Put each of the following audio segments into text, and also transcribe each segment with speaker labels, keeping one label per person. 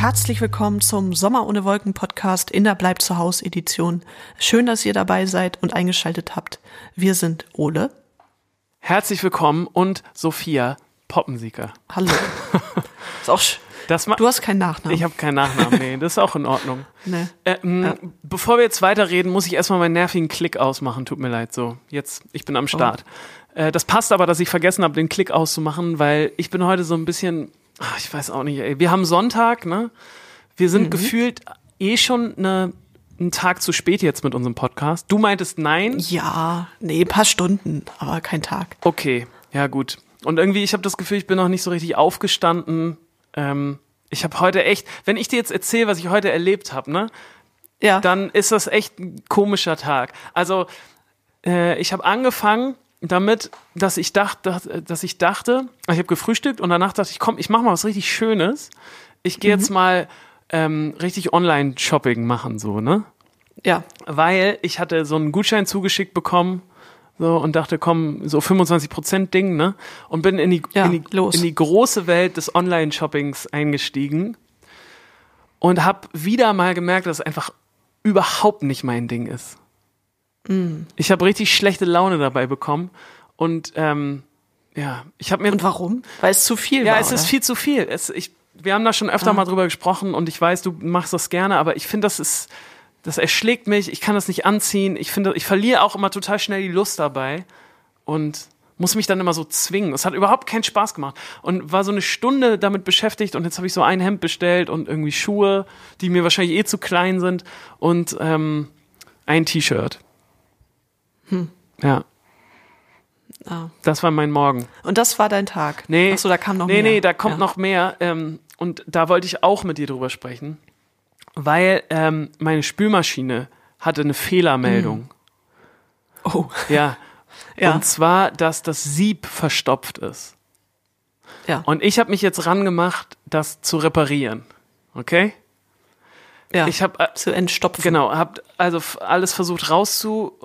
Speaker 1: Herzlich willkommen zum Sommer ohne Wolken Podcast in der Bleib zu Haus Edition. Schön, dass ihr dabei seid und eingeschaltet habt. Wir sind Ole.
Speaker 2: Herzlich willkommen und Sophia Poppensieger.
Speaker 1: Hallo. Ist auch
Speaker 2: Das
Speaker 1: du hast keinen Nachnamen.
Speaker 2: ich habe keinen Nachnamen, nee, das ist auch in Ordnung.
Speaker 1: nee.
Speaker 2: Äh, m,
Speaker 1: Ja.
Speaker 2: Bevor wir jetzt weiterreden, muss ich erstmal meinen nervigen Klick ausmachen. Tut mir leid, so. Jetzt, ich bin am Start. Äh, das passt aber, dass ich vergessen habe, den Klick auszumachen, weil ich bin heute so ein bisschen, ach, ich weiß auch nicht, ey. Wir haben Sonntag, ne? Wir sind gefühlt eh schon eine, einen Tag zu spät jetzt mit unserem Podcast. Du meintest nein?
Speaker 1: Ja, nee, ein paar Stunden, aber kein Tag.
Speaker 2: Okay, ja gut. Und irgendwie, ich habe das Gefühl, ich bin noch nicht so richtig aufgestanden. Ähm, ich habe heute echt, wenn ich dir jetzt erzähle, was ich heute erlebt habe, ne?
Speaker 1: Ja.
Speaker 2: dann ist das echt ein komischer Tag. Also äh, ich habe angefangen damit, dass ich dachte, dass ich dachte, ich habe gefrühstückt und danach dachte ich, komm, ich mache mal was richtig Schönes. Ich gehe jetzt mal ähm, richtig Online-Shopping machen, so, ne?
Speaker 1: ja.
Speaker 2: Weil ich hatte so einen Gutschein zugeschickt bekommen so und dachte, komm, so 25% Ding, ne? Und bin in die,
Speaker 1: Ja,
Speaker 2: in, die in die große Welt des Online-Shoppings eingestiegen und habe wieder mal gemerkt, dass es einfach überhaupt nicht mein Ding ist.
Speaker 1: Mm.
Speaker 2: Ich habe richtig schlechte Laune dabei bekommen und ähm, ja, ich habe mir
Speaker 1: Und warum? Weil es zu viel
Speaker 2: ja,
Speaker 1: war.
Speaker 2: es ist
Speaker 1: oder?
Speaker 2: viel zu viel. Es, ich, wir haben da schon öfter
Speaker 1: Ah.
Speaker 2: mal drüber gesprochen und ich weiß, du machst das gerne, aber ich finde, das ist, das erschlägt mich. Ich kann das nicht anziehen. Ich finde, ich verliere auch immer total schnell die Lust dabei und muss mich dann immer so zwingen. Es hat überhaupt keinen Spaß gemacht und war so eine Stunde damit beschäftigt und jetzt habe ich so ein Hemd bestellt und irgendwie Schuhe, die mir wahrscheinlich eh zu klein sind und ähm, ein T-Shirt. Ja,
Speaker 1: Ah.
Speaker 2: das war mein Morgen.
Speaker 1: Und das war dein Tag.
Speaker 2: Nee.
Speaker 1: Achso, da kam noch
Speaker 2: nee,
Speaker 1: mehr.
Speaker 2: Nee, da kommt
Speaker 1: ja.
Speaker 2: noch mehr. Ähm, und da wollte ich auch mit dir drüber sprechen, weil ähm, meine Spülmaschine hatte eine Fehlermeldung.
Speaker 1: Oh,
Speaker 2: Ja.
Speaker 1: ja.
Speaker 2: Und zwar, dass das Sieb verstopft ist.
Speaker 1: ja.
Speaker 2: Und ich habe mich jetzt rangemacht, das zu reparieren. Okay?
Speaker 1: ja.
Speaker 2: Ich habe äh,
Speaker 1: zu entstopfen.
Speaker 2: genau, habe also alles versucht rauszu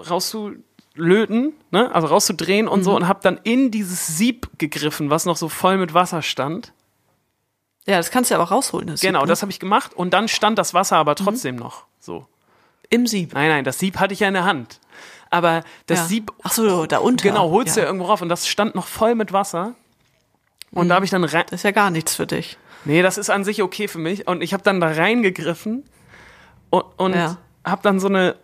Speaker 2: rauszulöten, ne? Also rauszudrehen und
Speaker 1: Mhm.
Speaker 2: so und habe dann in dieses Sieb gegriffen, was noch so voll mit Wasser stand.
Speaker 1: Ja, das kannst du ja aber rausholen. Das
Speaker 2: Genau,
Speaker 1: Sieb, ne?
Speaker 2: das habe ich gemacht und dann stand das Wasser aber trotzdem noch so.
Speaker 1: Im Sieb.
Speaker 2: Nein, nein, das Sieb hatte ich ja in der Hand. Aber das
Speaker 1: ja.
Speaker 2: Sieb,
Speaker 1: Ach so, da unter.
Speaker 2: genau, holst du ja
Speaker 1: ja.
Speaker 2: irgendwo rauf und das stand noch voll mit Wasser. Und da habe ich dann rein.
Speaker 1: Das ist ja gar nichts für dich.
Speaker 2: Nee, das ist an sich okay für mich. Und ich habe dann da reingegriffen und, und
Speaker 1: Ja.
Speaker 2: habe dann so eine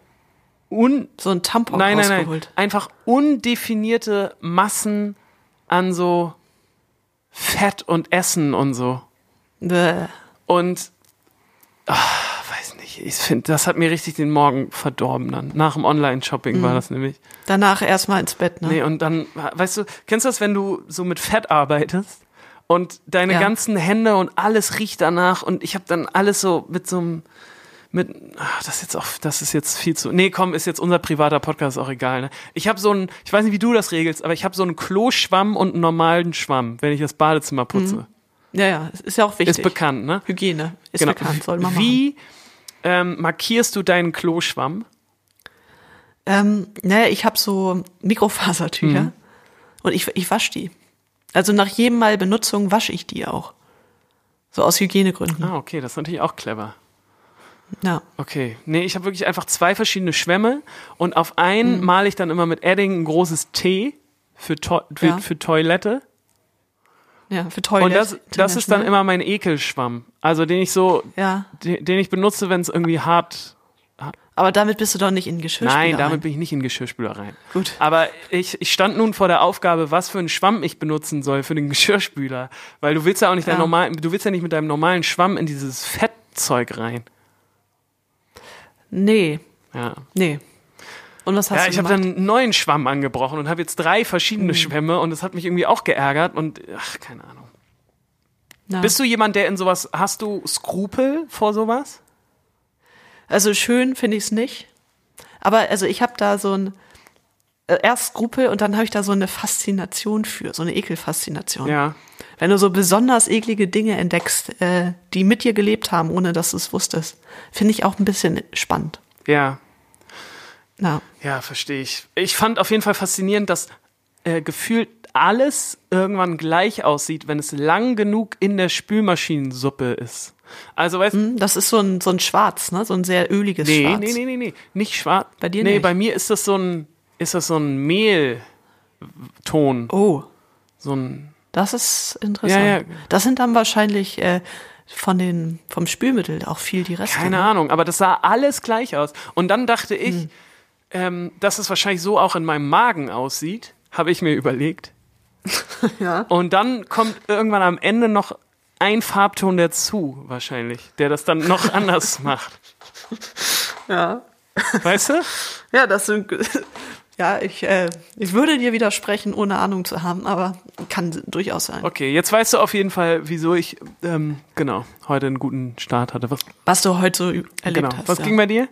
Speaker 2: un,
Speaker 1: So ein Tampon
Speaker 2: nein, nein, nein,
Speaker 1: rausgeholt.
Speaker 2: einfach undefinierte Massen an so Fett und Essen und so.
Speaker 1: Bäh.
Speaker 2: Und ach, weiß nicht, ich finde, das hat mir richtig den Morgen verdorben dann. Nach dem Online-Shopping
Speaker 1: Mhm.
Speaker 2: war das nämlich.
Speaker 1: Danach erstmal ins Bett, ne?
Speaker 2: Nee, und dann, weißt du, kennst du das, wenn du so mit Fett arbeitest und deine
Speaker 1: Ja.
Speaker 2: ganzen Hände und alles riecht danach und ich habe dann alles so mit so einem mit ach, das ist jetzt auch das ist jetzt viel zu Nee, komm, ist jetzt unser privater Podcast ist auch egal, ne? Ich habe so einen ich weiß nicht, wie du das regelst, aber ich habe so einen Kloschwamm und einen normalen Schwamm, wenn ich das Badezimmer putze.
Speaker 1: Ja, ja, es ist ja auch wichtig.
Speaker 2: Ist bekannt, ne?
Speaker 1: Hygiene ist
Speaker 2: Genau.
Speaker 1: bekannt, soll man machen.
Speaker 2: Wie ähm, markierst du deinen Kloschwamm?
Speaker 1: Ähm, naja, ich habe so Mikrofasertücher
Speaker 2: Mhm.
Speaker 1: und ich, ich wasche die. Also nach jedem Mal Benutzung wasche ich die auch. So aus Hygienegründen.
Speaker 2: Ah, okay, das ist natürlich auch clever.
Speaker 1: Ja.
Speaker 2: Okay. Nee, ich habe wirklich einfach zwei verschiedene Schwämme und auf einen
Speaker 1: Mhm.
Speaker 2: male ich dann immer mit Edding ein großes T für, to für,
Speaker 1: Ja.
Speaker 2: für Toilette.
Speaker 1: Ja, für Toilette.
Speaker 2: Und das, das ist dann immer mein Ekelschwamm. Also den ich so,
Speaker 1: Ja,
Speaker 2: den, den ich benutze, wenn es irgendwie hart.
Speaker 1: aber damit bist du doch nicht in Geschirrspüler
Speaker 2: Nein, damit
Speaker 1: rein.
Speaker 2: bin ich nicht in Geschirrspüler rein.
Speaker 1: Gut.
Speaker 2: Aber ich, ich stand nun vor der Aufgabe, was für einen Schwamm ich benutzen soll für den Geschirrspüler. Weil du willst ja auch nicht dein
Speaker 1: Ja.
Speaker 2: normal, du willst ja nicht mit deinem normalen Schwamm in dieses Fettzeug rein.
Speaker 1: Nee,
Speaker 2: Ja.
Speaker 1: nee. Und was hast
Speaker 2: Ja,
Speaker 1: du
Speaker 2: ich habe dann einen neuen Schwamm angebrochen und habe jetzt drei verschiedene Schwämme und das hat mich irgendwie auch geärgert und ach, keine Ahnung.
Speaker 1: Ja.
Speaker 2: Bist du jemand, der in sowas, hast du Skrupel vor sowas?
Speaker 1: Also schön finde ich es nicht. Aber also ich habe da so ein erst Skrupel und dann habe ich da so eine Faszination für, so eine Ekelfaszination.
Speaker 2: Ja.
Speaker 1: Wenn du so besonders eklige Dinge entdeckst, äh, die mit dir gelebt haben, ohne dass du es wusstest, finde ich auch ein bisschen spannend.
Speaker 2: Ja.
Speaker 1: Ja.
Speaker 2: Ja, verstehe ich. Ich fand auf jeden Fall faszinierend, dass äh, gefühlt alles irgendwann gleich aussieht, wenn es lang genug in der Spülmaschinensuppe ist. Also weißt
Speaker 1: Hm, Das ist so ein, so ein Schwarz, ne? So ein sehr öliges
Speaker 2: nee,
Speaker 1: Schwarz.
Speaker 2: nee, nee, nee, nee, nicht schwarz.
Speaker 1: Bei dir
Speaker 2: Nee,
Speaker 1: nicht?
Speaker 2: bei mir ist das so ein ist das so ein Mehlton,
Speaker 1: Oh,
Speaker 2: so ein
Speaker 1: das ist interessant.
Speaker 2: Ja, ja.
Speaker 1: Das sind dann wahrscheinlich äh, von den, vom Spülmittel auch viel die Reste.
Speaker 2: Keine
Speaker 1: ne?
Speaker 2: Ahnung, aber das sah alles gleich aus. Und dann dachte ich,
Speaker 1: Hm.
Speaker 2: ähm, dass es wahrscheinlich so auch in meinem Magen aussieht, habe ich mir überlegt.
Speaker 1: Ja.
Speaker 2: Und dann kommt irgendwann am Ende noch ein Farbton dazu, wahrscheinlich, der das dann noch anders macht.
Speaker 1: Ja.
Speaker 2: Weißt du?
Speaker 1: Ja, das sind, ja, ich, äh, ich würde dir widersprechen, ohne Ahnung zu haben, aber kann durchaus sein.
Speaker 2: Okay, jetzt weißt du auf jeden Fall, wieso ich, ähm, genau, heute einen guten Start hatte. Was,
Speaker 1: Was du heute so erlebt
Speaker 2: genau.
Speaker 1: hast.
Speaker 2: Was
Speaker 1: ja.
Speaker 2: ging bei dir?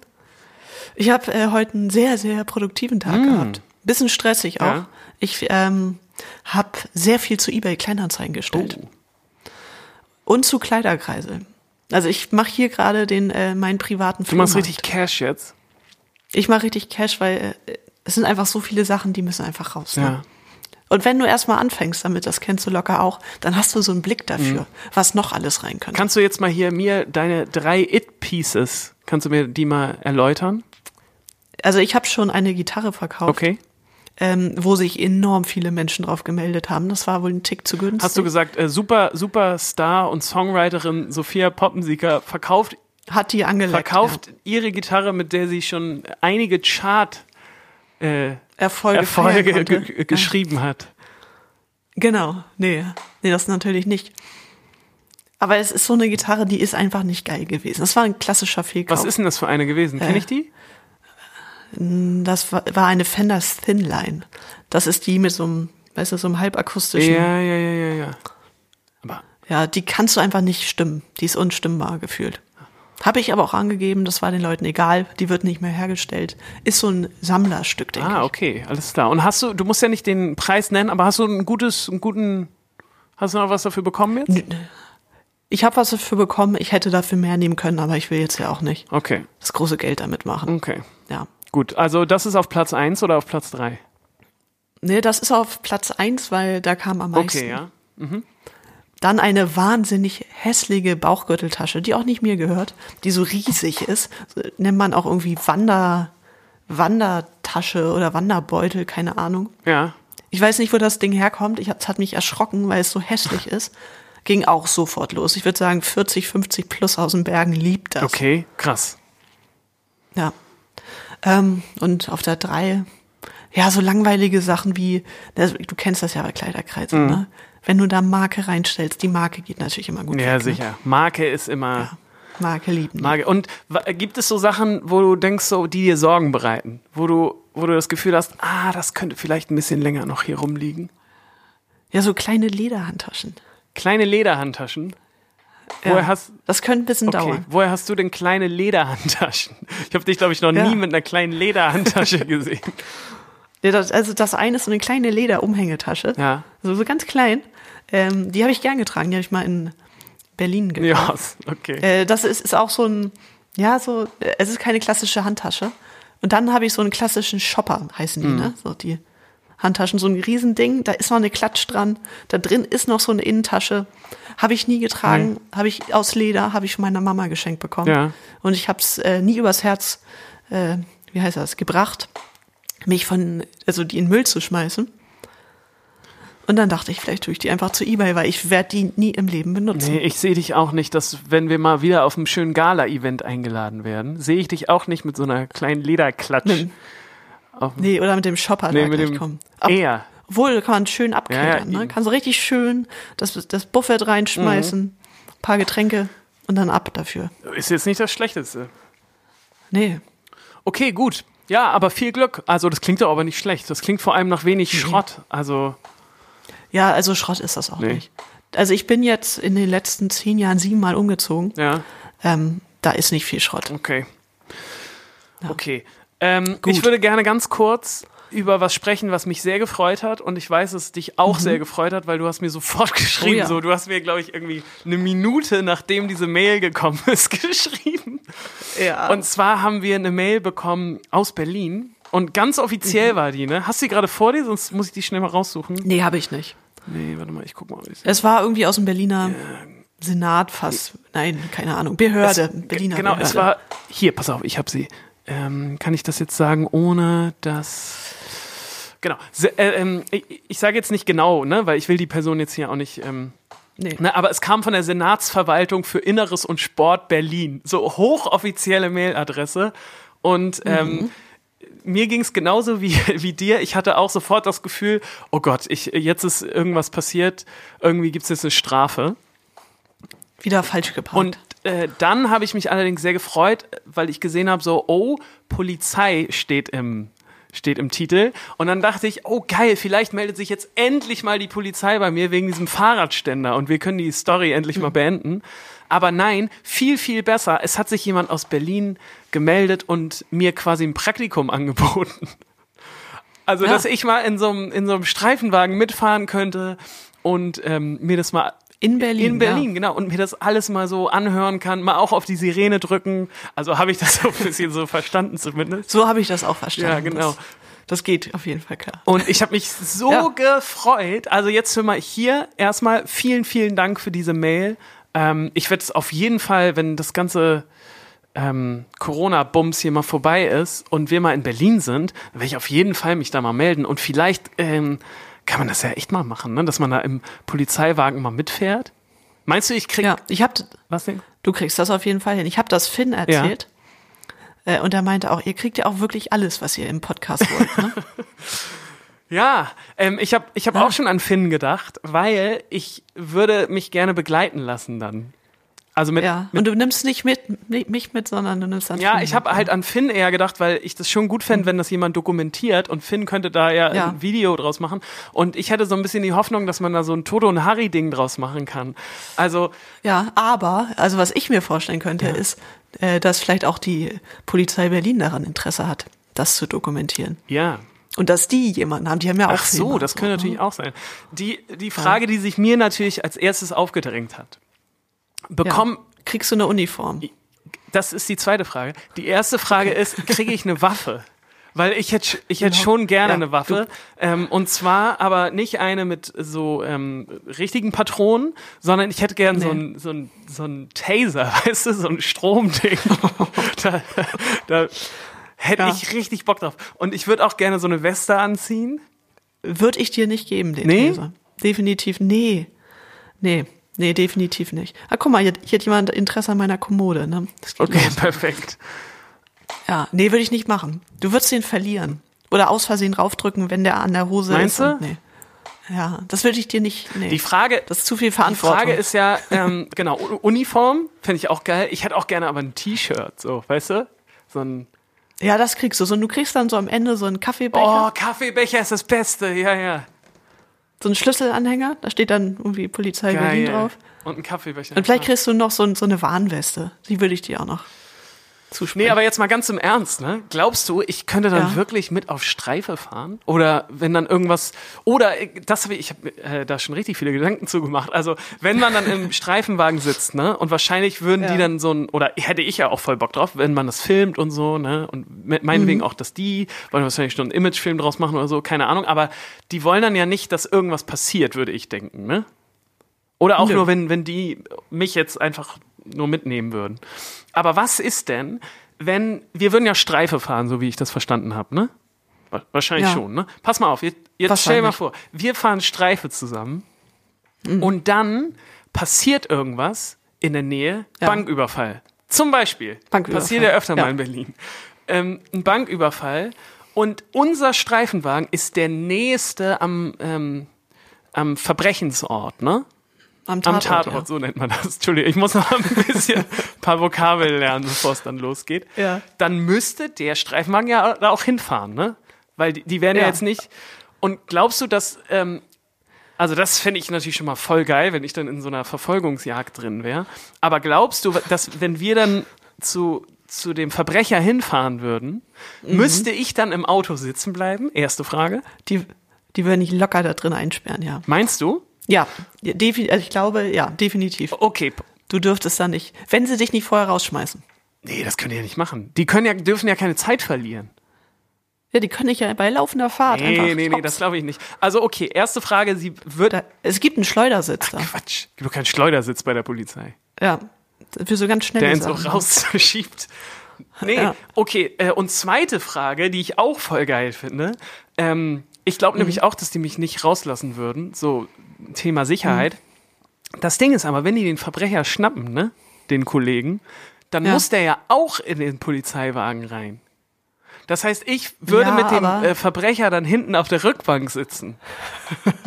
Speaker 1: Ich habe äh, heute einen sehr, sehr produktiven Tag gehabt. Bisschen stressig auch.
Speaker 2: Ja.
Speaker 1: Ich ähm, habe sehr viel zu eBay Kleinanzeigen gestellt.
Speaker 2: Oh.
Speaker 1: Und zu Kleiderkreisel. Also ich mache hier gerade den äh, meinen privaten
Speaker 2: Du machst richtig Cash jetzt.
Speaker 1: Ich mache richtig Cash, weil äh, es sind einfach so viele Sachen, die müssen einfach raus. Ne?
Speaker 2: Ja.
Speaker 1: Und wenn du erstmal anfängst damit, das kennst du locker auch, dann hast du so einen Blick
Speaker 2: Mhm.
Speaker 1: dafür, was noch alles rein könnte.
Speaker 2: Kannst du jetzt mal hier mir deine drei It-Pieces, kannst du mir die mal erläutern?
Speaker 1: Also ich habe schon eine Gitarre verkauft,
Speaker 2: Okay.
Speaker 1: ähm, wo sich enorm viele Menschen drauf gemeldet haben. Das war wohl ein Tick zu günstig.
Speaker 2: Hast du gesagt, äh, super, Superstar und Songwriterin Sophia Poppensieger verkauft,
Speaker 1: Hat die
Speaker 2: verkauft ihre Gitarre, mit der sie schon einige Chart äh.
Speaker 1: Erfolge,
Speaker 2: Erfolge geschrieben hat.
Speaker 1: Genau, nee, nee, das natürlich nicht. Aber es ist so eine Gitarre, die ist einfach nicht geil gewesen. Das war ein klassischer Fehlkauf.
Speaker 2: Was ist denn das für eine gewesen? Kenn
Speaker 1: Äh,
Speaker 2: ich die?
Speaker 1: Das war, war eine Fender Thinline. Das ist die mit so einem, weißt du, so einem halbakustischen.
Speaker 2: Ja, ja, ja, ja, ja. Aber
Speaker 1: Ja, die kannst du einfach nicht stimmen. Die ist unstimmbar gefühlt. Habe ich aber auch angegeben, das war den Leuten egal, die wird nicht mehr hergestellt. Ist so ein Sammlerstück, denke
Speaker 2: ah,
Speaker 1: ich.
Speaker 2: okay, alles klar. Und hast du, du musst ja nicht den Preis nennen, aber hast du ein gutes, einen guten, hast du noch was dafür bekommen jetzt?
Speaker 1: Ich habe was dafür bekommen, ich hätte dafür mehr nehmen können, aber ich will jetzt ja auch nicht
Speaker 2: Okay,
Speaker 1: das große Geld damit machen.
Speaker 2: okay.
Speaker 1: Ja.
Speaker 2: Gut, also das ist auf Platz 1 oder auf Platz 3?
Speaker 1: Nee, das ist auf Platz eins, weil da kam am meisten.
Speaker 2: Okay, ja.
Speaker 1: Dann eine wahnsinnig hässliche Bauchgürteltasche, die auch nicht mir gehört, die so riesig ist. Nennt man auch irgendwie Wander, Wandertasche oder Wanderbeutel, keine Ahnung.
Speaker 2: Ja.
Speaker 1: Ich weiß nicht, wo das Ding herkommt. Ich, es hat mich erschrocken, weil es so hässlich ist. Ging auch sofort los. Ich würde sagen, 40, 50 plus aus den Bergen liebt das.
Speaker 2: Okay, krass.
Speaker 1: Ja. Ähm, und auf der drei, ja, so langweilige Sachen wie, du kennst das ja bei Kleiderkreisen, ne? Wenn du da Marke reinstellst, die Marke geht natürlich immer gut
Speaker 2: Ja,
Speaker 1: weg,
Speaker 2: sicher. Marke ist immer
Speaker 1: Ne? Marke lieben.
Speaker 2: Marke. Und gibt es so Sachen, wo du denkst, so, die dir Sorgen bereiten? Wo du, wo du das Gefühl hast, ah, das könnte vielleicht ein bisschen länger noch hier rumliegen?
Speaker 1: Ja, so kleine Lederhandtaschen.
Speaker 2: Kleine Lederhandtaschen.
Speaker 1: Ja.
Speaker 2: Woher hast
Speaker 1: Das könnte ein bisschen
Speaker 2: okay,
Speaker 1: dauern.
Speaker 2: woher hast du denn kleine Lederhandtaschen? Ich habe dich, glaube ich, noch
Speaker 1: Ja.
Speaker 2: nie mit einer kleinen Lederhandtasche gesehen.
Speaker 1: Also das eine ist so eine kleine Lederumhängetasche.
Speaker 2: Ja.
Speaker 1: So, so ganz klein. Ähm, die habe ich gern getragen. Die habe ich mal in Berlin gekauft.
Speaker 2: Ja, okay.
Speaker 1: Äh, das ist, ist auch so ein, ja, so, äh, es ist keine klassische Handtasche. Und dann habe ich so einen klassischen Shopper, heißen die, ne? So die Handtaschen, so ein Riesending, da ist noch eine Klatsch dran, da drin ist noch so eine Innentasche. Habe ich nie getragen, habe ich aus Leder, habe ich von meiner Mama geschenkt bekommen.
Speaker 2: Ja.
Speaker 1: Und ich habe es äh, nie übers Herz, äh, wie heißt das, gebracht, mich von, also die in Müll zu schmeißen. Und dann dachte ich, vielleicht tue ich die einfach zu Ebay, weil ich werde die nie im Leben benutzen.
Speaker 2: Nee, ich sehe dich auch nicht, dass wenn wir mal wieder auf einem schönen Gala-Event eingeladen werden, sehe ich dich auch nicht mit so einer kleinen Lederklatsch.
Speaker 1: Nee. Nee, oder mit dem Shopper
Speaker 2: nee, mit dem
Speaker 1: kommen. Ob,
Speaker 2: eher.
Speaker 1: Obwohl, kann man schön abklettern,
Speaker 2: Ja,
Speaker 1: ne?
Speaker 2: eben.
Speaker 1: Kann so richtig schön das, das Buffet reinschmeißen,
Speaker 2: Mhm.
Speaker 1: paar Getränke und dann ab dafür.
Speaker 2: Ist jetzt nicht das Schlechteste.
Speaker 1: Nee.
Speaker 2: Okay, gut. Ja, aber viel Glück. Also das klingt doch aber nicht schlecht. Das klingt vor allem nach wenig Schrott. Also
Speaker 1: Ja, also Schrott ist das auch
Speaker 2: Nee.
Speaker 1: nicht. Also ich bin jetzt in den letzten zehn Jahren siebenmal umgezogen.
Speaker 2: Ja,
Speaker 1: Ähm, da ist nicht viel Schrott.
Speaker 2: okay. Okay. Ähm, ich würde gerne ganz kurz über was sprechen, was mich sehr gefreut hat und ich weiß, dass es dich auch sehr gefreut hat, weil du hast mir sofort geschrieben,
Speaker 1: Mhm. Oh ja.
Speaker 2: so du hast mir glaube ich irgendwie eine Minute nachdem diese Mail gekommen ist geschrieben.
Speaker 1: Ja.
Speaker 2: Und zwar haben wir eine Mail bekommen aus Berlin und ganz
Speaker 1: Mhm.
Speaker 2: offiziell war die, ne? Hast du die gerade vor dir, sonst muss ich die schnell mal raussuchen.
Speaker 1: nee, habe ich nicht.
Speaker 2: Nee, warte mal, ich guck mal. Ich
Speaker 1: Es war irgendwie aus dem Berliner Senat fast. Nein, keine Ahnung. Behörde. Berliner
Speaker 2: Genau,
Speaker 1: Behörde.
Speaker 2: es war. Hier, pass auf, ich habe sie. Ähm, kann ich das jetzt sagen, ohne dass. Genau. Se, äh, ähm, ich ich sage jetzt nicht genau, ne, weil ich will die Person jetzt hier auch nicht. Ähm,
Speaker 1: Nee.
Speaker 2: ne, aber es kam von der Senatsverwaltung für Inneres und Sport Berlin. So hochoffizielle Mailadresse. Und ähm, mir ging es genauso wie, wie dir. Ich hatte auch sofort das Gefühl, oh Gott, ich, jetzt ist irgendwas passiert, irgendwie gibt es jetzt eine Strafe.
Speaker 1: Wieder falsch geparkt.
Speaker 2: Und äh, dann habe ich mich allerdings sehr gefreut, weil ich gesehen habe, so, oh, Polizei steht im, steht im Titel. Und dann dachte ich, oh geil, vielleicht meldet sich jetzt endlich mal die Polizei bei mir wegen diesem Fahrradständer und wir können die Story endlich mal beenden. Aber nein, viel, viel besser. Es hat sich jemand aus Berlin gemeldet und mir quasi ein Praktikum angeboten. Also,
Speaker 1: Ja.
Speaker 2: dass ich mal in so einem, in so einem Streifenwagen mitfahren könnte und ähm, mir das mal
Speaker 1: in Berlin.
Speaker 2: in Berlin, genau. Und mir das alles mal so anhören kann, mal auch auf die Sirene drücken. Also habe ich das so ein bisschen so verstanden zumindest.
Speaker 1: Ja. So habe ich das auch verstanden.
Speaker 2: Ja, genau.
Speaker 1: Das, das geht auf jeden Fall klar.
Speaker 2: Und ich habe mich so
Speaker 1: Ja.
Speaker 2: gefreut. Also jetzt für mal hier erstmal vielen, vielen Dank für diese Mail. Ähm, ich werde es auf jeden Fall, wenn das ganze ähm, Corona-Bums hier mal vorbei ist und wir mal in Berlin sind, werde ich auf jeden Fall mich da mal melden. Und vielleicht ähm, kann man das ja echt mal machen, ne? dass man da im Polizeiwagen mal mitfährt. Meinst du, ich krieg
Speaker 1: Ja, ich hab,
Speaker 2: was denn?
Speaker 1: du kriegst das auf jeden Fall hin. Ich habe das Finn erzählt. Äh, und er meinte auch, ihr kriegt ja auch wirklich alles, was ihr im Podcast wollt. Ne?
Speaker 2: Ja, ähm, ich habe ich hab
Speaker 1: Ja.
Speaker 2: auch schon an Finn gedacht, weil ich würde mich gerne begleiten lassen dann. Also mit,
Speaker 1: ja.
Speaker 2: mit
Speaker 1: Und du nimmst nicht mit, nicht mich mit, sondern du nimmst dann
Speaker 2: ja,
Speaker 1: Finn
Speaker 2: ich habe halt an Finn eher gedacht, weil ich das schon gut fände, wenn das jemand dokumentiert und Finn könnte da ja,
Speaker 1: Ja.
Speaker 2: ein Video draus machen. Und ich hätte so ein bisschen die Hoffnung, dass man da so ein Toto und Harry-Ding draus machen kann. Also,
Speaker 1: Ja, aber, also was ich mir vorstellen könnte, ist, äh, dass vielleicht auch die Polizei Berlin daran Interesse hat, das zu dokumentieren.
Speaker 2: ja.
Speaker 1: Und dass die jemanden haben, die haben ja auch
Speaker 2: Ach so,
Speaker 1: Filme,
Speaker 2: das könnte
Speaker 1: ne?
Speaker 2: natürlich auch sein. Die, die Frage, die sich mir natürlich als erstes aufgedrängt hat. Bekomm,
Speaker 1: Ja. Kriegst du eine Uniform?
Speaker 2: Das ist die zweite Frage. Die erste Frage ist, kriege ich eine Waffe? Weil ich hätte ich hätte schon gerne.
Speaker 1: Ja,
Speaker 2: eine Waffe. Ähm, und zwar aber nicht eine mit so ähm, richtigen Patronen, sondern ich hätte gern so
Speaker 1: Nee.
Speaker 2: ein so ein so ein Taser, weißt du, so ein Stromding. da, da hätte
Speaker 1: Ja.
Speaker 2: ich richtig Bock drauf. Und ich würde auch gerne so eine Weste anziehen.
Speaker 1: Würde ich dir nicht geben, den
Speaker 2: Nee?
Speaker 1: Taser. Definitiv, nee. Nee, nee, definitiv nicht. Ah, guck mal, hier, hier hat jemand Interesse an meiner Kommode, ne?
Speaker 2: Okay,
Speaker 1: los.
Speaker 2: perfekt.
Speaker 1: Ja, nee, würde ich nicht machen. Du würdest den verlieren. Oder aus Versehen raufdrücken, wenn der an der Hose
Speaker 2: Meinst
Speaker 1: ist.
Speaker 2: du?
Speaker 1: und- Nee. Ja, das würde ich dir nicht, nee.
Speaker 2: Die Frage,
Speaker 1: das ist zu viel
Speaker 2: Die
Speaker 1: Verantwortung.
Speaker 2: Frage ist ja, ähm, genau, Uniform fände ich auch geil. Ich hätte auch gerne aber ein T-Shirt, so, weißt du? So ein,
Speaker 1: ja, das kriegst du. So, und du kriegst dann so am Ende so einen Kaffeebecher,
Speaker 2: oh, Kaffeebecher ist das Beste, ja, ja.
Speaker 1: So einen Schlüsselanhänger, da steht dann irgendwie Polizei Berlin
Speaker 2: Geil.
Speaker 1: drauf.
Speaker 2: Und ein Kaffeebecher.
Speaker 1: Und vielleicht
Speaker 2: ja.
Speaker 1: kriegst du noch so, ein- so eine Warnweste. Die würde ich dir auch noch zusprechen.
Speaker 2: Nee, aber jetzt mal ganz im Ernst, ne? Glaubst du, ich könnte dann
Speaker 1: Ja.
Speaker 2: wirklich mit auf Streife fahren? Oder wenn dann irgendwas, oder äh, das habe ich, ich habe äh, da schon richtig viele Gedanken zugemacht. Also, wenn man dann im Streifenwagen sitzt, ne? Und wahrscheinlich würden die
Speaker 1: Ja.
Speaker 2: dann so ein, oder hätte ich ja auch voll Bock drauf, wenn man das filmt und so, ne? Und me-
Speaker 1: Mhm.
Speaker 2: meinetwegen auch, dass die, wollen wahrscheinlich schon einen Imagefilm draus machen oder so, keine Ahnung, aber die wollen dann ja nicht, dass irgendwas passiert, würde ich denken, ne? Oder auch
Speaker 1: Nö.
Speaker 2: nur, wenn, wenn die mich jetzt einfach nur mitnehmen würden. Aber was ist denn, wenn, wir würden ja Streife fahren, so wie ich das verstanden habe, ne? Wa- Wahrscheinlich
Speaker 1: Ja.
Speaker 2: schon, ne? Pass mal auf, jetzt, jetzt stell dir mal vor, wir fahren Streife zusammen
Speaker 1: Mhm.
Speaker 2: und dann passiert irgendwas in der Nähe,
Speaker 1: Ja.
Speaker 2: Banküberfall. Zum Beispiel.
Speaker 1: Banküberfall,
Speaker 2: Passiert ja öfter
Speaker 1: ja.
Speaker 2: mal in Berlin. Ähm, ein Banküberfall und unser Streifenwagen ist der nächste am, ähm, am Verbrechensort, ne?
Speaker 1: Am
Speaker 2: Am
Speaker 1: Tatort.
Speaker 2: Tatort, so nennt man das. Entschuldigung, ich muss noch ein bisschen ein paar Vokabeln lernen, bevor es dann losgeht.
Speaker 1: Ja.
Speaker 2: Dann müsste der Streifenwagen ja da auch hinfahren, ne? Weil die, die werden ja.
Speaker 1: Ja.
Speaker 2: jetzt nicht. Und glaubst du, dass ähm, Also das fände ich natürlich schon mal voll geil, wenn ich dann in so einer Verfolgungsjagd drin wäre. Aber glaubst du, dass wenn wir dann zu, zu dem Verbrecher hinfahren würden,
Speaker 1: Mhm.
Speaker 2: müsste ich dann im Auto sitzen bleiben? Erste Frage.
Speaker 1: Die, die würden nicht locker da drin einsperren, ja.
Speaker 2: Meinst du?
Speaker 1: Ja, also ich glaube, ja, definitiv.
Speaker 2: Okay.
Speaker 1: Du dürftest da nicht, wenn sie dich nicht vorher rausschmeißen.
Speaker 2: Nee, das können die ja nicht machen. Die können ja, dürfen ja keine Zeit verlieren.
Speaker 1: Ja, die können dich ja bei laufender Fahrt einfach.
Speaker 2: Nee, nee, nee, das glaube ich nicht. Also okay, erste Frage, sie wird...
Speaker 1: da, es gibt einen Schleudersitz da.
Speaker 2: Quatsch, gibt doch keinen Schleudersitz bei der Polizei.
Speaker 1: Ja, für so ganz schnelle
Speaker 2: der ihn so rausschiebt. Nee,
Speaker 1: Ja.
Speaker 2: okay. Äh, und zweite Frage, die ich auch voll geil finde. Ähm, ich glaube
Speaker 1: Mhm.
Speaker 2: nämlich auch, dass die mich nicht rauslassen würden. So Thema Sicherheit.
Speaker 1: Mhm.
Speaker 2: Das Ding ist aber, wenn die den Verbrecher schnappen, ne, den Kollegen, dann
Speaker 1: Ja.
Speaker 2: muss der ja auch in den Polizeiwagen rein. Das heißt, ich würde
Speaker 1: Ja,
Speaker 2: mit dem äh, Verbrecher dann hinten auf der Rückbank sitzen.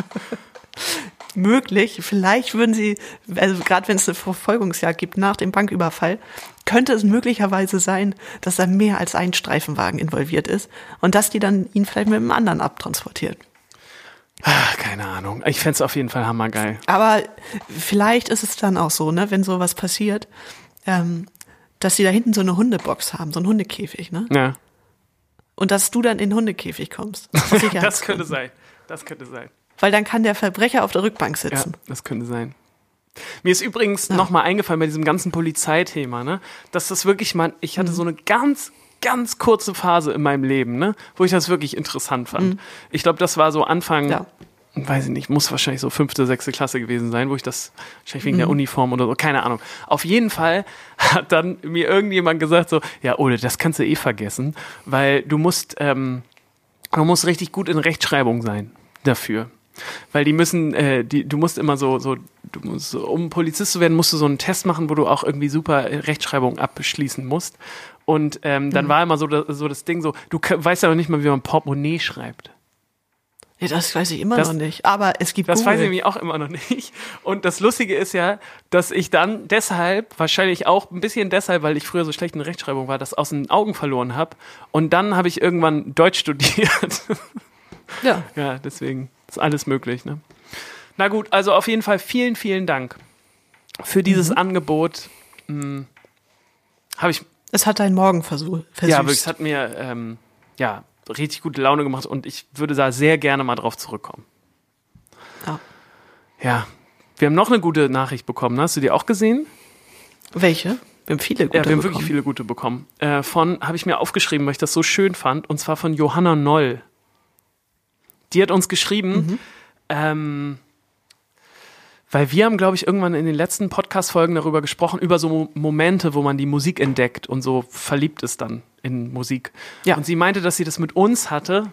Speaker 1: möglich. Vielleicht würden sie, also gerade wenn es eine Verfolgungsjagd gibt nach dem Banküberfall, könnte es möglicherweise sein, dass da mehr als ein Streifenwagen involviert ist und dass die dann ihn vielleicht mit einem anderen abtransportiert.
Speaker 2: Ach, keine Ahnung. Ich fänd's auf jeden Fall hammergeil.
Speaker 1: Aber vielleicht ist es dann auch so, ne, wenn sowas passiert, ähm, dass sie da hinten so eine Hundebox haben, so einen Hundekäfig, ne?
Speaker 2: Ja.
Speaker 1: Und dass du dann in den Hundekäfig kommst.
Speaker 2: Das könnte sein. Das könnte sein.
Speaker 1: Weil dann kann der Verbrecher auf der Rückbank
Speaker 2: Ja,
Speaker 1: sitzen.
Speaker 2: das könnte sein. Mir ist übrigens noch mal eingefallen bei diesem ganzen Polizeithema, ne, dass das wirklich mal, ich
Speaker 1: Mhm.
Speaker 2: hatte so eine ganz, ganz kurze Phase in meinem Leben, ne, wo ich das wirklich interessant fand. Ich glaube, das war so Anfang,
Speaker 1: Mhm. Ja.
Speaker 2: weiß ich nicht, muss wahrscheinlich so fünfte, sechste Klasse gewesen sein, wo ich das, wahrscheinlich wegen der
Speaker 1: Mhm.
Speaker 2: Uniform oder so, keine Ahnung. Auf jeden Fall hat dann mir irgendjemand gesagt so, ja, Ole, das kannst du eh vergessen, weil du musst, ähm, du musst richtig gut in Rechtschreibung sein dafür. Weil die müssen, äh, die, du musst immer so, so, du musst, um Polizist zu werden, musst du so einen Test machen, wo du auch irgendwie super äh, Rechtschreibung abschließen musst. Und ähm,
Speaker 1: Mhm.
Speaker 2: dann war immer so, das- so das Ding so, du weißt ja noch nicht mal, wie man Portemonnaie schreibt.
Speaker 1: Ja, das weiß ich immer
Speaker 2: Das-
Speaker 1: noch nicht. Aber es gibt
Speaker 2: Das
Speaker 1: Google.
Speaker 2: weiß ich nämlich auch immer noch nicht. Und das Lustige ist ja, dass ich dann deshalb, wahrscheinlich auch ein bisschen deshalb, weil ich früher so schlecht in Rechtschreibung war, das aus den Augen verloren habe. Und dann habe ich irgendwann Deutsch studiert.
Speaker 1: Ja.
Speaker 2: ja, deswegen ist alles möglich. Ne? Na gut, also auf jeden Fall vielen, vielen Dank für dieses
Speaker 1: Mhm.
Speaker 2: Angebot. Hm, habe ich
Speaker 1: Es hat deinen Morgen versüßt.
Speaker 2: ja, wirklich, es hat mir ähm, ja, richtig gute Laune gemacht und ich würde da sehr gerne mal drauf zurückkommen.
Speaker 1: Ja.
Speaker 2: Ja. Wir haben noch eine gute Nachricht bekommen. Hast du die auch gesehen?
Speaker 1: Welche? Wir haben viele gute
Speaker 2: ja, wir haben
Speaker 1: bekommen.
Speaker 2: wirklich viele gute bekommen. Äh, von, habe ich mir aufgeschrieben, weil ich das so schön fand, und zwar von Johanna Noll. Die hat uns geschrieben,
Speaker 1: Mhm.
Speaker 2: ähm, weil wir haben, glaube ich, irgendwann in den letzten Podcast-Folgen darüber gesprochen, über so Mo- Momente, wo man die Musik entdeckt und so verliebt ist dann in Musik.
Speaker 1: Ja.
Speaker 2: Und sie meinte, dass sie das mit uns hatte.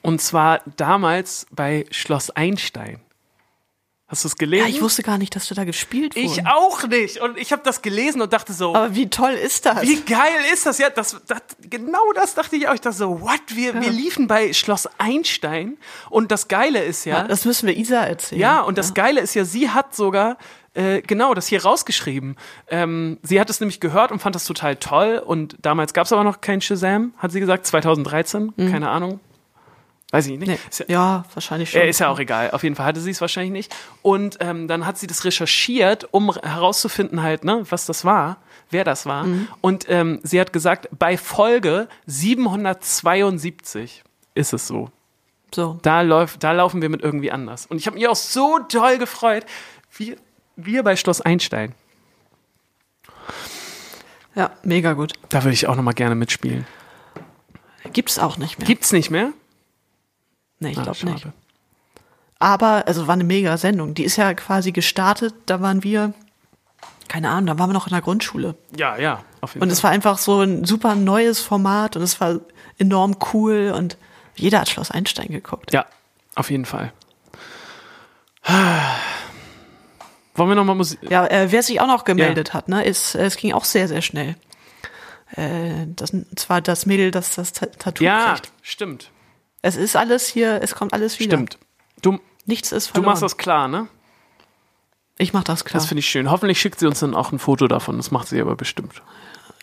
Speaker 2: Und zwar damals bei Schloss Einstein. Hast du es gelesen?
Speaker 1: Ja, ich wusste gar nicht, dass du da gespielt wurdest.
Speaker 2: Ich auch nicht. Und ich habe das gelesen und dachte so,
Speaker 1: Aber wie toll ist das?
Speaker 2: wie geil ist das? Ja, das, das, genau das dachte ich auch. Ich dachte so, what? Wir, wir liefen bei Schloss Einstein und das Geile ist ja,
Speaker 1: Ja, das müssen wir Isa erzählen.
Speaker 2: ja, und das Geile ist ja, sie hat sogar äh, genau das hier rausgeschrieben. Ähm, sie hat es nämlich gehört und fand das total toll. Und damals gab es aber noch kein Shazam, hat sie gesagt, 2013, keine Ahnung. Weiß ich nicht.
Speaker 1: Nee.
Speaker 2: Ist ja,
Speaker 1: wahrscheinlich schon.
Speaker 2: äh, ist ja auch egal. Auf jeden Fall hatte sie es wahrscheinlich nicht. Und ähm, dann hat sie das recherchiert, um herauszufinden halt, ne, was das war, wer das war. Und ähm, sie hat gesagt, bei Folge 772 ist es so.
Speaker 1: So.
Speaker 2: Da, läuft, da laufen wir mit irgendwie anders. Und ich habe mich auch so doll gefreut. Wir, wir bei Schloss Einstein.
Speaker 1: Ja, mega gut.
Speaker 2: Da würde ich auch noch mal gerne mitspielen.
Speaker 1: Gibt's auch nicht mehr.
Speaker 2: Gibt's nicht mehr?
Speaker 1: Nee, ich
Speaker 2: Ah,
Speaker 1: glaube nicht. Aber, also war eine mega Sendung. Die ist ja quasi gestartet, da waren wir, keine Ahnung, da waren wir noch in der Grundschule.
Speaker 2: Ja, ja, auf jeden
Speaker 1: Und
Speaker 2: Fall.
Speaker 1: es war einfach so ein super neues Format und es war enorm cool und jeder hat Schloss Einstein geguckt.
Speaker 2: Ja, auf jeden Fall. Wollen wir noch mal Musik?
Speaker 1: Ja, äh, wer sich auch noch gemeldet hat, ne, ist, äh, es ging auch sehr, sehr schnell. Äh, das, und zwar das Mädel, das das Ta- Tattoo
Speaker 2: Ja,
Speaker 1: kriegt.
Speaker 2: stimmt.
Speaker 1: Es ist alles hier, es kommt alles wieder.
Speaker 2: Stimmt. Du,
Speaker 1: Nichts ist
Speaker 2: du
Speaker 1: verloren.
Speaker 2: machst das klar, ne?
Speaker 1: Ich mach das klar.
Speaker 2: Das finde ich schön. Hoffentlich schickt sie uns dann auch ein Foto davon. Das macht sie aber bestimmt.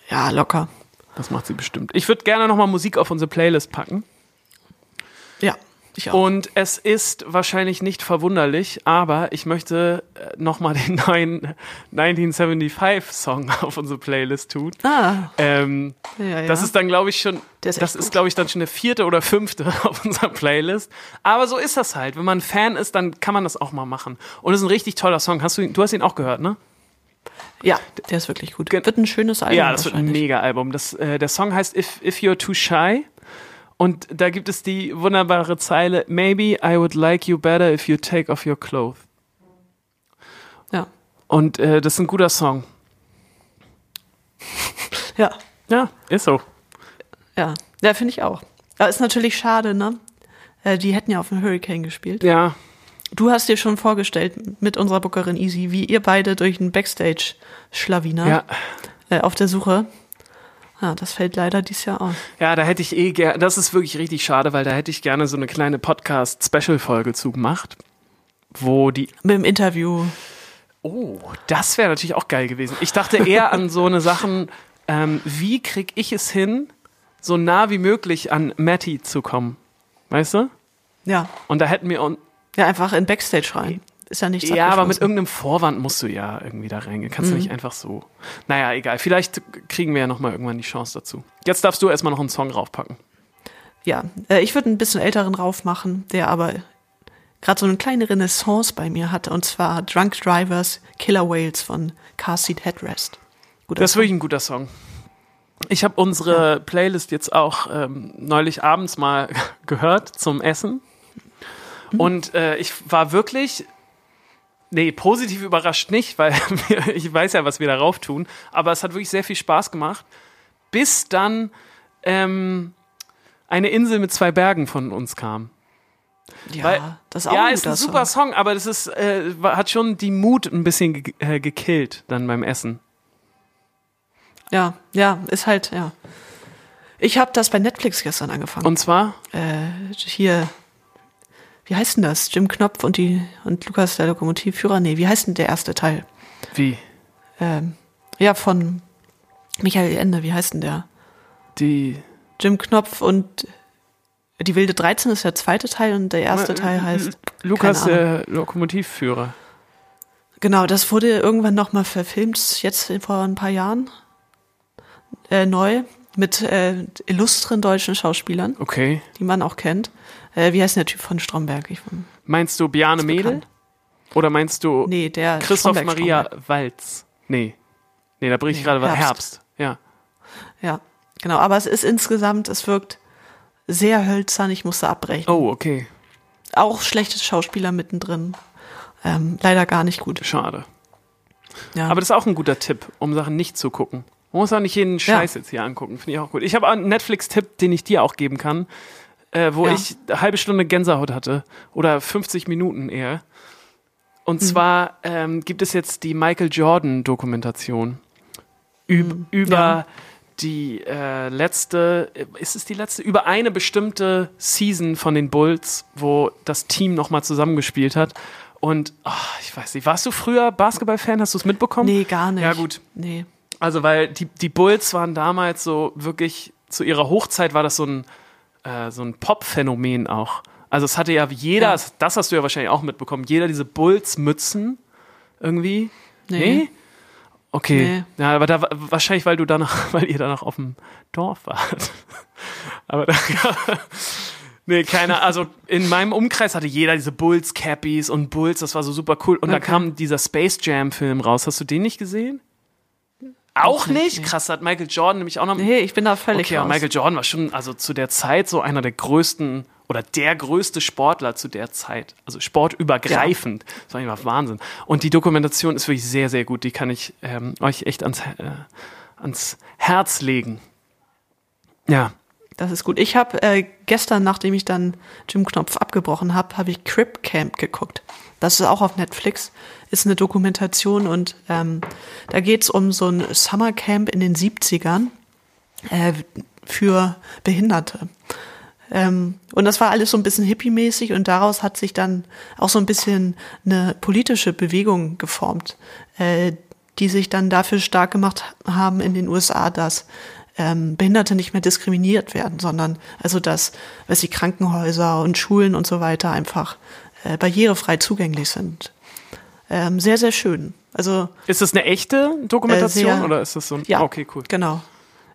Speaker 1: ja, locker.
Speaker 2: Das macht sie bestimmt. Ich würde gerne noch mal Musik auf unsere Playlist packen.
Speaker 1: Ja. Ich auch.
Speaker 2: Und es ist wahrscheinlich nicht verwunderlich, aber ich möchte äh, nochmal den neuen 1975-Song auf unsere Playlist tun.
Speaker 1: Ah,
Speaker 2: Ähm,
Speaker 1: ja, ja.
Speaker 2: Das ist dann, glaube ich, schon,
Speaker 1: ist
Speaker 2: das ist, glaube ich, dann schon der vierte oder fünfte auf unserer Playlist. Aber so ist das halt. Wenn man ein Fan ist, dann kann man das auch mal machen. Und es ist ein richtig toller Song. Hast du ihn, du hast ihn auch gehört, ne?
Speaker 1: ja, der ist wirklich gut. Wird ein schönes Album
Speaker 2: Ja, das wird ein. Mega-Album. Das, äh, der Song heißt If, If You're Too Shy. Und da gibt es die wunderbare Zeile, Maybe I would like you better if you take off your clothes.
Speaker 1: Ja,
Speaker 2: Und äh, das ist ein guter Song.
Speaker 1: ja,
Speaker 2: Ja, ist so.
Speaker 1: ja. Ja, finde ich auch. Aber ist natürlich schade, ne? Äh, Die hätten ja auf dem Hurricane gespielt.
Speaker 2: Ja,
Speaker 1: Du hast dir schon vorgestellt mit unserer Bookerin Easy, wie ihr beide durch einen Backstage-Schlawiner
Speaker 2: ja.
Speaker 1: äh, auf der Suche. Ja, das fällt leider dieses Jahr aus.
Speaker 2: Ja, da hätte ich eh gerne, das ist wirklich richtig schade, weil da hätte ich gerne so eine kleine Podcast-Special-Folge zu gemacht, wo die,
Speaker 1: Mit dem Interview.
Speaker 2: oh, das wäre natürlich auch geil gewesen. Ich dachte eher an so eine Sachen, ähm, wie krieg ich es hin, so nah wie möglich an Matty zu kommen, weißt du?
Speaker 1: Ja.
Speaker 2: Und da hätten wir, un-
Speaker 1: Ja, einfach in Backstage rein. Ist ja nichts
Speaker 2: ja, aber mit irgendeinem Vorwand musst du ja irgendwie da reingehen. Kannst du nicht einfach so. Naja, egal. Vielleicht kriegen wir ja nochmal irgendwann die Chance dazu. Jetzt darfst du erstmal noch einen Song raufpacken.
Speaker 1: Ja, äh, ich würde einen bisschen älteren rauf machen, der aber gerade so eine kleine Renaissance bei mir hatte. Und zwar Drunk Drivers Killer Whales von Car Seat Headrest. Guter
Speaker 2: Das ist wirklich ein guter Song. Ich habe unsere Playlist jetzt auch ähm, neulich abends mal gehört zum Essen. Und äh, ich war wirklich, nee, positiv überrascht nicht, weil wir, ich weiß ja, was wir darauf tun. Aber es hat wirklich sehr viel Spaß gemacht. Bis dann ähm, eine Insel mit zwei Bergen von uns kam.
Speaker 1: ja,
Speaker 2: weil-
Speaker 1: das ist auch
Speaker 2: ja,
Speaker 1: ein
Speaker 2: ist ein super
Speaker 1: Song.
Speaker 2: Song, aber das ist, äh, hat schon die Mut ein bisschen ge äh, gekillt dann beim Essen.
Speaker 1: Ja, ja, ist halt, ja. Ich habe das bei Netflix gestern angefangen.
Speaker 2: Und zwar,
Speaker 1: äh, hier, wie heißt denn das? Jim Knopf und die und Lukas der Lokomotivführer? Nee, wie heißt denn der erste Teil?
Speaker 2: wie?
Speaker 1: Ähm, ja, von Michael Ende, wie heißt denn der?
Speaker 2: Die
Speaker 1: Jim Knopf und die wilde 13 ist der zweite Teil und der erste Teil heißt
Speaker 2: Lukas,
Speaker 1: keine
Speaker 2: der Lokomotivführer.
Speaker 1: Genau, das wurde irgendwann nochmal verfilmt, jetzt vor ein paar Jahren. Äh, neu, mit äh, illustren deutschen Schauspielern,
Speaker 2: Okay.
Speaker 1: die man auch kennt. Äh, wie heißt der Typ von Stromberg? Ich,
Speaker 2: Meinst du
Speaker 1: Ist
Speaker 2: Mädel? Oder meinst du
Speaker 1: nee, der
Speaker 2: Christoph
Speaker 1: Stromberg,
Speaker 2: Maria
Speaker 1: Stromberg.
Speaker 2: Walz? Nee. Nee, da bricht
Speaker 1: Nee,
Speaker 2: gerade was.
Speaker 1: Herbst.
Speaker 2: Herbst. Ja.
Speaker 1: Ja, genau. Aber es ist insgesamt, es wirkt sehr hölzern. Ich musste abbrechen.
Speaker 2: Oh, okay.
Speaker 1: Auch schlechte Schauspieler mittendrin. Ähm, leider gar nicht gut.
Speaker 2: Schade.
Speaker 1: Ja.
Speaker 2: Aber das ist auch ein guter Tipp, um Sachen nicht zu gucken. Man muss auch nicht jeden Scheiß jetzt hier angucken. Finde ich auch gut. Ich habe einen Netflix-Tipp, den ich dir auch geben kann, äh, wo
Speaker 1: Ja.
Speaker 2: ich eine halbe Stunde Gänsehaut hatte. Oder 50 Minuten eher.
Speaker 1: Mhm.
Speaker 2: Und zwar ähm, gibt es jetzt die Michael Jordan-Dokumentation üb über
Speaker 1: Mhm. Ja.
Speaker 2: die äh, letzte, ist es die letzte? Über eine bestimmte Season von den Bulls, wo das Team nochmal zusammengespielt hat. Und ah, ich weiß nicht, warst du früher Basketball-Fan? Hast du es mitbekommen?
Speaker 1: nee, gar nicht.
Speaker 2: Ja, gut.
Speaker 1: Nee.
Speaker 2: Also, weil die, die Bulls waren damals so wirklich, zu ihrer Hochzeit war das so ein, äh, so ein Pop-Phänomen auch. Also, es hatte ja jeder,
Speaker 1: Ja.
Speaker 2: das hast du ja wahrscheinlich auch mitbekommen, jeder diese Bulls-Mützen irgendwie.
Speaker 1: Nee.
Speaker 2: Okay.
Speaker 1: Nee.
Speaker 2: Ja, aber da wa- wahrscheinlich, weil du danach, weil ihr danach auf dem Dorf wart. aber da, Nee, keiner. Also in meinem Umkreis hatte jeder diese Bulls Cappies und Bulls, das war so super cool. Und da
Speaker 1: Okay.
Speaker 2: kam dieser Space Jam Film raus. Hast du den nicht gesehen? Auch
Speaker 1: nicht.
Speaker 2: Krass, hat Michael Jordan nämlich auch noch.
Speaker 1: Nee, ich bin da völlig
Speaker 2: okay,
Speaker 1: raus.
Speaker 2: Michael Jordan war schon, also zu der Zeit so einer der größten oder der größte Sportler zu der Zeit. Also sportübergreifend. Das war einfach Wahnsinn. Und die Dokumentation ist wirklich sehr, sehr gut. Die kann ich ähm, euch echt ans, äh, ans Herz legen. Ja.
Speaker 1: Das ist gut. Ich habe äh, gestern, nachdem ich dann Jim Knopf abgebrochen habe, habe ich Crip Camp geguckt. Das ist auch auf Netflix, ist eine Dokumentation und ähm, da geht's um so ein Summercamp in den 70ern äh, für Behinderte. Ähm, und das war alles so ein bisschen hippie-mäßig und daraus hat sich dann auch so ein bisschen eine politische Bewegung geformt, äh, die sich dann dafür stark gemacht haben in den USA, dass ähm, Behinderte nicht mehr diskriminiert werden, sondern also dass, weiß ich, Krankenhäuser und Schulen und so weiter einfach äh, barrierefrei zugänglich sind. Ähm, sehr, sehr schön. Also
Speaker 2: Ist das eine echte Dokumentation
Speaker 1: Äh, sehr-
Speaker 2: oder ist das so ein.
Speaker 1: ja,
Speaker 2: okay, cool.
Speaker 1: Genau.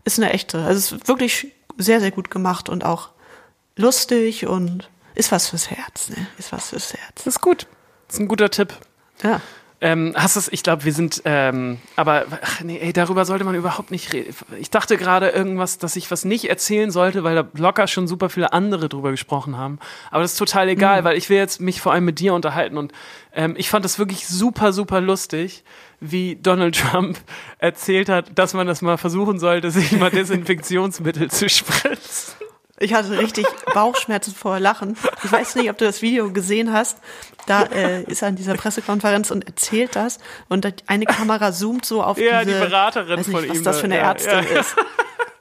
Speaker 1: Ist eine echte. Also es ist wirklich sehr, sehr gut gemacht und auch lustig und ist was fürs Herz, ne? Ist was fürs Herz.
Speaker 2: Das ist gut. Das ist ein guter Tipp.
Speaker 1: Ja.
Speaker 2: Ähm, hast es, ich glaube, wir sind, ähm, aber ach nee, ey, darüber sollte man überhaupt nicht reden. Ich dachte gerade irgendwas, dass ich was nicht erzählen sollte, weil da locker schon super viele andere drüber gesprochen haben. Aber das ist total egal,
Speaker 1: Mhm.
Speaker 2: weil ich will jetzt mich vor allem mit dir unterhalten und ähm, ich fand das wirklich super, super lustig, wie Donald Trump erzählt hat, dass man das mal versuchen sollte, sich mal Desinfektionsmittel zu spritzen.
Speaker 1: Ich hatte richtig Bauchschmerzen vor Lachen. Ich weiß nicht, ob du das Video gesehen hast. Da äh, ist er in dieser Pressekonferenz und erzählt das. Und eine Kamera zoomt so auf
Speaker 2: Ja,
Speaker 1: diese,
Speaker 2: die Beraterin
Speaker 1: weiß nicht,
Speaker 2: von
Speaker 1: was
Speaker 2: ihm
Speaker 1: das
Speaker 2: da,
Speaker 1: für eine
Speaker 2: ja,
Speaker 1: Ärztin
Speaker 2: ja.
Speaker 1: ist.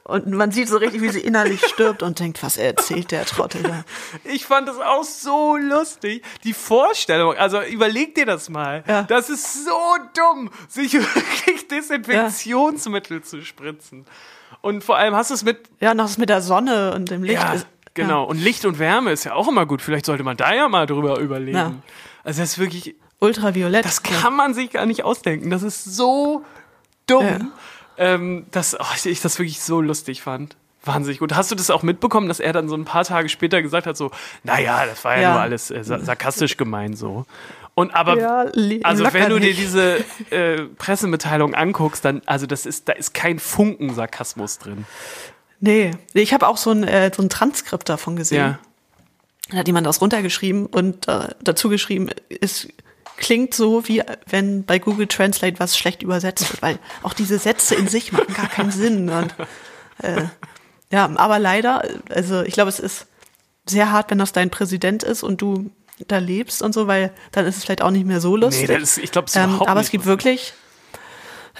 Speaker 1: Und man sieht so richtig, wie sie innerlich stirbt und denkt, was erzählt der Trottel da?
Speaker 2: Ich fand das auch so lustig. Die Vorstellung, also überleg dir das mal.
Speaker 1: Ja.
Speaker 2: Das ist so dumm, sich wirklich Desinfektionsmittel zu spritzen. Und vor allem hast du es mit.
Speaker 1: Ja, noch mit der Sonne und dem Licht.
Speaker 2: Ja,
Speaker 1: ist,
Speaker 2: genau. Und Licht und Wärme ist ja auch immer gut. Vielleicht sollte man da ja mal drüber überlegen.
Speaker 1: Ja.
Speaker 2: Also das ist wirklich,
Speaker 1: Ja, ultraviolett.
Speaker 2: das kann man sich gar nicht ausdenken. Das ist so dumm,
Speaker 1: Ja.
Speaker 2: ähm, dass oh, ich das wirklich so lustig fand. Wahnsinnig gut. Hast du das auch mitbekommen, dass er dann so ein paar Tage später gesagt hat, so, naja, das war ja,
Speaker 1: Ja.
Speaker 2: nur alles äh, sa- sarkastisch gemeint so. Und aber,
Speaker 1: Ja,
Speaker 2: also wenn du dir diese äh, Pressemitteilung anguckst, dann, also das ist, da ist kein Funken Sarkasmus drin.
Speaker 1: Nee, ich habe auch so ein, äh, so ein Transkript davon gesehen.
Speaker 2: Ja.
Speaker 1: Da hat jemand das runtergeschrieben und äh, dazu geschrieben, es klingt so, wie wenn bei Google Translate was schlecht übersetzt wird, weil auch diese Sätze in sich machen gar keinen Sinn. Und, äh, ja, aber leider, also ich glaube, es ist sehr hart, wenn das dein Präsident ist und du da lebst und so, weil dann ist es vielleicht auch nicht mehr so lustig.
Speaker 2: Nee, ist, ich glaube, es ist
Speaker 1: Ähm, aber es gibt wirklich,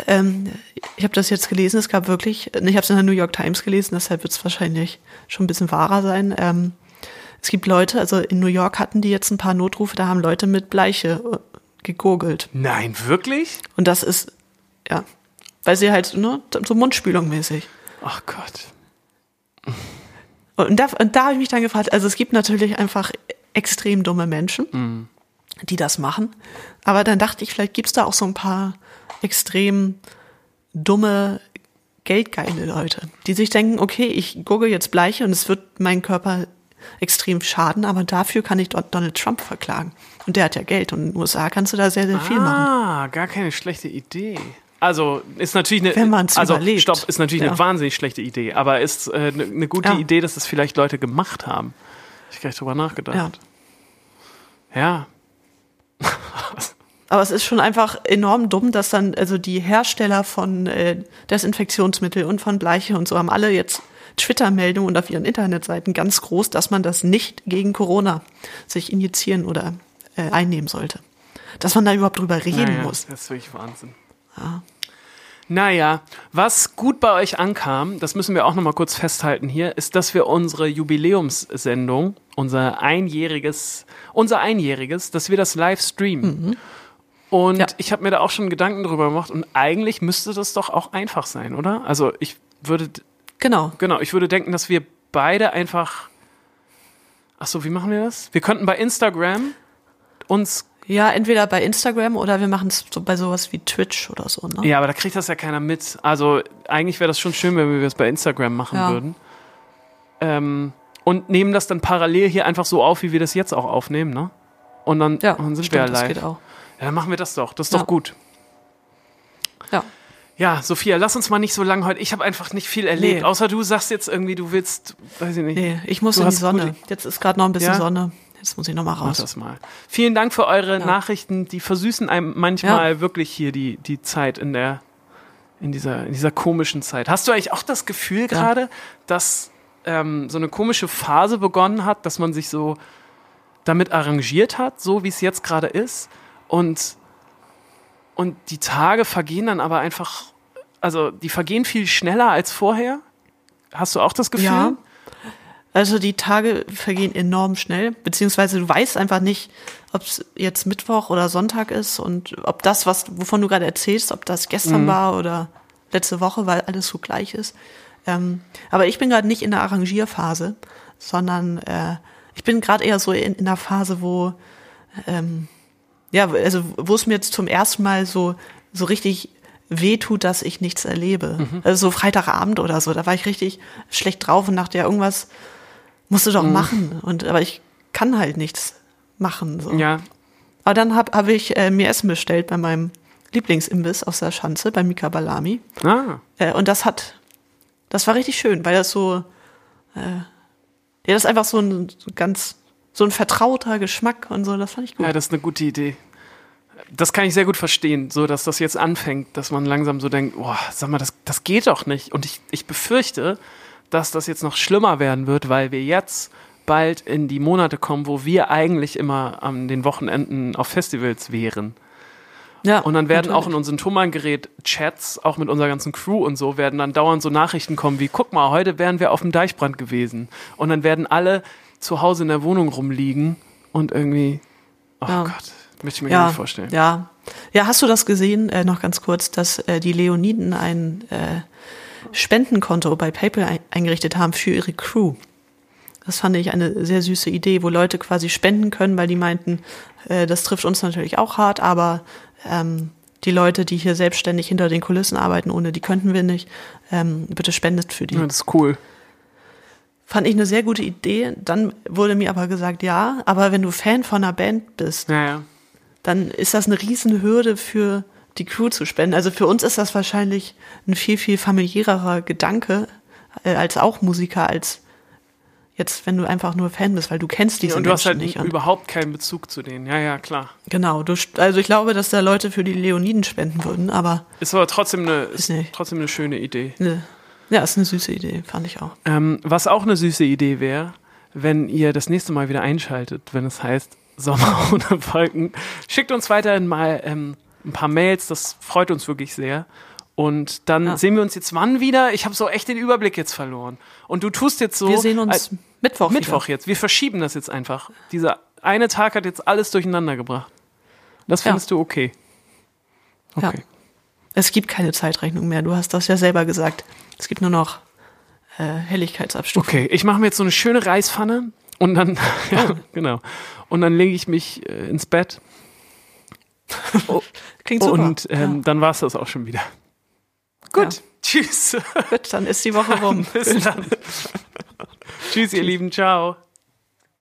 Speaker 1: ähm, ich habe das jetzt gelesen, es gab wirklich, ich habe es in der New York Times gelesen, deshalb wird es wahrscheinlich schon ein bisschen wahrer sein. Ähm, es gibt Leute, also in New York hatten die jetzt ein paar Notrufe, da haben Leute mit Bleiche äh, gegurgelt.
Speaker 2: Nein, wirklich?
Speaker 1: Und das ist, ja, weil sie halt, ne, so Mundspülung mäßig.
Speaker 2: Ach Gott.
Speaker 1: Und da, und da habe ich mich dann gefragt, also es gibt natürlich einfach extrem dumme Menschen, die das machen. Aber dann dachte ich, vielleicht gibt es da auch so ein paar extrem dumme, geldgeile Leute, die sich denken, okay, ich gurgel jetzt Bleiche und es wird meinen Körper extrem schaden, aber dafür kann ich dort Donald Trump verklagen. Und der hat ja Geld und in den USA kannst du da sehr, sehr viel machen.
Speaker 2: Ah, gar keine schlechte Idee. Also ist natürlich eine,
Speaker 1: Wenn man's
Speaker 2: also
Speaker 1: überlebt.
Speaker 2: stopp, ist natürlich
Speaker 1: Ja.
Speaker 2: eine wahnsinnig schlechte Idee, aber ist äh, eine, eine gute
Speaker 1: Ja.
Speaker 2: Idee, dass das vielleicht Leute gemacht haben. Ich gar nicht drüber nachgedacht. Ja.
Speaker 1: Aber es ist schon einfach enorm dumm, dass dann, also die Hersteller von äh, Desinfektionsmittel und von Bleiche und so haben alle jetzt Twitter-Meldungen und auf ihren Internetseiten ganz groß, dass man das nicht gegen Corona sich injizieren oder äh, einnehmen sollte. Dass man da überhaupt drüber reden
Speaker 2: naja,
Speaker 1: muss.
Speaker 2: Das ist wirklich Wahnsinn. Naja, was gut bei euch ankam, das müssen wir auch nochmal kurz festhalten hier, ist, dass wir unsere Jubiläumssendung, unser einjähriges, unser einjähriges, dass wir das live streamen. Und
Speaker 1: Ja.
Speaker 2: ich habe mir da auch schon Gedanken drüber gemacht und eigentlich müsste das doch auch einfach sein, oder? Also ich würde,
Speaker 1: Genau.
Speaker 2: genau, ich würde denken, dass wir beide einfach, ach so, wie machen wir das? Wir könnten bei Instagram uns
Speaker 1: Ja, entweder bei Instagram oder wir machen es so bei sowas wie Twitch oder so. Ne?
Speaker 2: Ja, aber da kriegt das ja keiner mit. Also eigentlich wäre das schon schön, wenn wir es bei Instagram machen
Speaker 1: Ja.
Speaker 2: würden. Ähm, und nehmen das dann parallel hier einfach so auf, wie wir das jetzt auch aufnehmen, ne? Und dann,
Speaker 1: Ja,
Speaker 2: dann sind
Speaker 1: stimmt,
Speaker 2: wir
Speaker 1: das
Speaker 2: live.
Speaker 1: geht auch.
Speaker 2: Ja, dann machen wir das doch. Das ist
Speaker 1: Ja.
Speaker 2: doch gut.
Speaker 1: Ja.
Speaker 2: Ja, Sophia, lass uns mal nicht so lange heute. Ich habe einfach nicht viel erlebt.
Speaker 1: Nee.
Speaker 2: Außer du sagst jetzt irgendwie, du willst, weiß ich nicht.
Speaker 1: Nee, ich muss in die Sonne. Jetzt ist gerade noch ein bisschen
Speaker 2: Ja?
Speaker 1: Sonne. Jetzt muss ich noch mal
Speaker 2: Mach
Speaker 1: raus.
Speaker 2: das mal. Vielen Dank für eure
Speaker 1: Ja.
Speaker 2: Nachrichten. Die versüßen einem manchmal wirklich hier die, die Zeit in der, in dieser, in dieser komischen Zeit. Hast du eigentlich auch das Gefühl gerade, dass ähm, so eine komische Phase begonnen hat, dass man sich so damit arrangiert hat, so wie es jetzt gerade ist? Und, und die Tage vergehen dann aber einfach, also die vergehen viel schneller als vorher? Hast du auch das Gefühl?
Speaker 1: Ja. Also die Tage vergehen enorm schnell, beziehungsweise du weißt einfach nicht, ob es jetzt Mittwoch oder Sonntag ist und ob das, was wovon du gerade erzählst, ob das gestern
Speaker 2: Mhm.
Speaker 1: war oder letzte Woche, weil alles so gleich ist. Ähm, aber ich bin gerade nicht in der Arrangierphase, sondern äh, ich bin gerade eher so in, in der Phase, wo ähm, ja, also wo es mir jetzt zum ersten Mal so so richtig weh tut, dass ich nichts erlebe.
Speaker 2: Mhm.
Speaker 1: Also so Freitagabend oder so, da war ich richtig schlecht drauf und dachte ja irgendwas musst du doch
Speaker 2: Mhm.
Speaker 1: machen und aber ich kann halt nichts machen so.
Speaker 2: Ja,
Speaker 1: Aber dann habe hab ich äh, mir Essen bestellt bei meinem Lieblingsimbiss aus der Schanze, bei Mika Balami.
Speaker 2: ah,
Speaker 1: Äh, und das hat, das war richtig schön, weil das so, äh, ja, das ist einfach so ein so ganz, so ein vertrauter Geschmack und so, das fand ich gut.
Speaker 2: ja, das ist eine gute Idee. Das kann ich sehr gut verstehen, so dass das jetzt anfängt, dass man langsam so denkt, boah, sag mal, das, das geht doch nicht. Und ich, ich befürchte, dass das jetzt noch schlimmer werden wird, weil wir jetzt bald in die Monate kommen, wo wir eigentlich immer an den Wochenenden auf Festivals wären.
Speaker 1: ja,
Speaker 2: Und dann werden auch in
Speaker 1: natürlich.
Speaker 2: unseren Tummelgerät-Chats, auch mit unserer ganzen Crew und so, werden dann dauernd so Nachrichten kommen wie, guck mal, heute wären wir auf dem Deichbrand gewesen. Und dann werden alle zu Hause in der Wohnung rumliegen und irgendwie, oh
Speaker 1: Ja.
Speaker 2: Gott, möchte ich mir gar
Speaker 1: ja,
Speaker 2: nicht vorstellen.
Speaker 1: Ja. ja, hast du das gesehen, äh, noch ganz kurz, dass äh, die Leoniden ein äh, Spendenkonto bei PayPal ein eingerichtet haben für ihre Crew? Das fand ich eine sehr süße Idee, wo Leute quasi spenden können, weil die meinten, äh, das trifft uns natürlich auch hart, aber ähm, die Leute, die hier selbstständig hinter den Kulissen arbeiten, ohne die könnten wir nicht, ähm, bitte spendet für die.
Speaker 2: Ja, das ist cool.
Speaker 1: Fand ich eine sehr gute Idee. Dann wurde mir aber gesagt, ja, aber wenn du Fan von einer Band bist,
Speaker 2: Ja, ja.
Speaker 1: dann ist das eine Riesenhürde für die Crew zu spenden. Also für uns ist das wahrscheinlich ein viel, viel familiärerer Gedanke äh, als auch Musiker, als jetzt, wenn du einfach nur Fan bist, weil du kennst diese
Speaker 2: und du hast
Speaker 1: Menschen
Speaker 2: halt
Speaker 1: nicht. Und
Speaker 2: überhaupt keinen Bezug zu denen. Ja, ja, klar.
Speaker 1: genau, du, also ich glaube, dass da Leute für die Leoniden spenden würden, aber
Speaker 2: Ist aber trotzdem eine, ist
Speaker 1: nicht.
Speaker 2: trotzdem eine schöne Idee.
Speaker 1: ne, ja, ist eine süße Idee, fand ich auch.
Speaker 2: Ähm, was auch eine süße Idee wäre, wenn ihr das nächste Mal wieder einschaltet, wenn es heißt Sommer ohne Wolken. Schickt uns weiterhin mal ähm, ein paar Mails, das freut uns wirklich sehr. Und dann
Speaker 1: Ja.
Speaker 2: sehen wir uns jetzt wann wieder? Ich habe so echt den Überblick jetzt verloren. Und du tust jetzt so.
Speaker 1: Wir sehen uns
Speaker 2: als-
Speaker 1: Mittwoch.
Speaker 2: Mittwoch jetzt. Wir verschieben das jetzt einfach. Dieser eine Tag hat jetzt alles durcheinander gebracht. Das
Speaker 1: Ja.
Speaker 2: findest du okay.
Speaker 1: Ja.
Speaker 2: Okay.
Speaker 1: Wieder. Es gibt keine Zeitrechnung mehr. Du hast das ja selber gesagt. Es gibt nur noch äh, Helligkeitsabstufung.
Speaker 2: Okay, ich mache mir jetzt so eine schöne Reispfanne und dann, ja,
Speaker 1: Oh.
Speaker 2: genau. Und dann lege ich mich äh, ins Bett
Speaker 1: Klingt super.
Speaker 2: und ähm, dann war es das auch schon wieder. Gut,
Speaker 1: Ja.
Speaker 2: tschüss.
Speaker 1: Gut, dann ist die Woche rum.
Speaker 2: Bis dann. tschüss, ihr Lieben, ciao.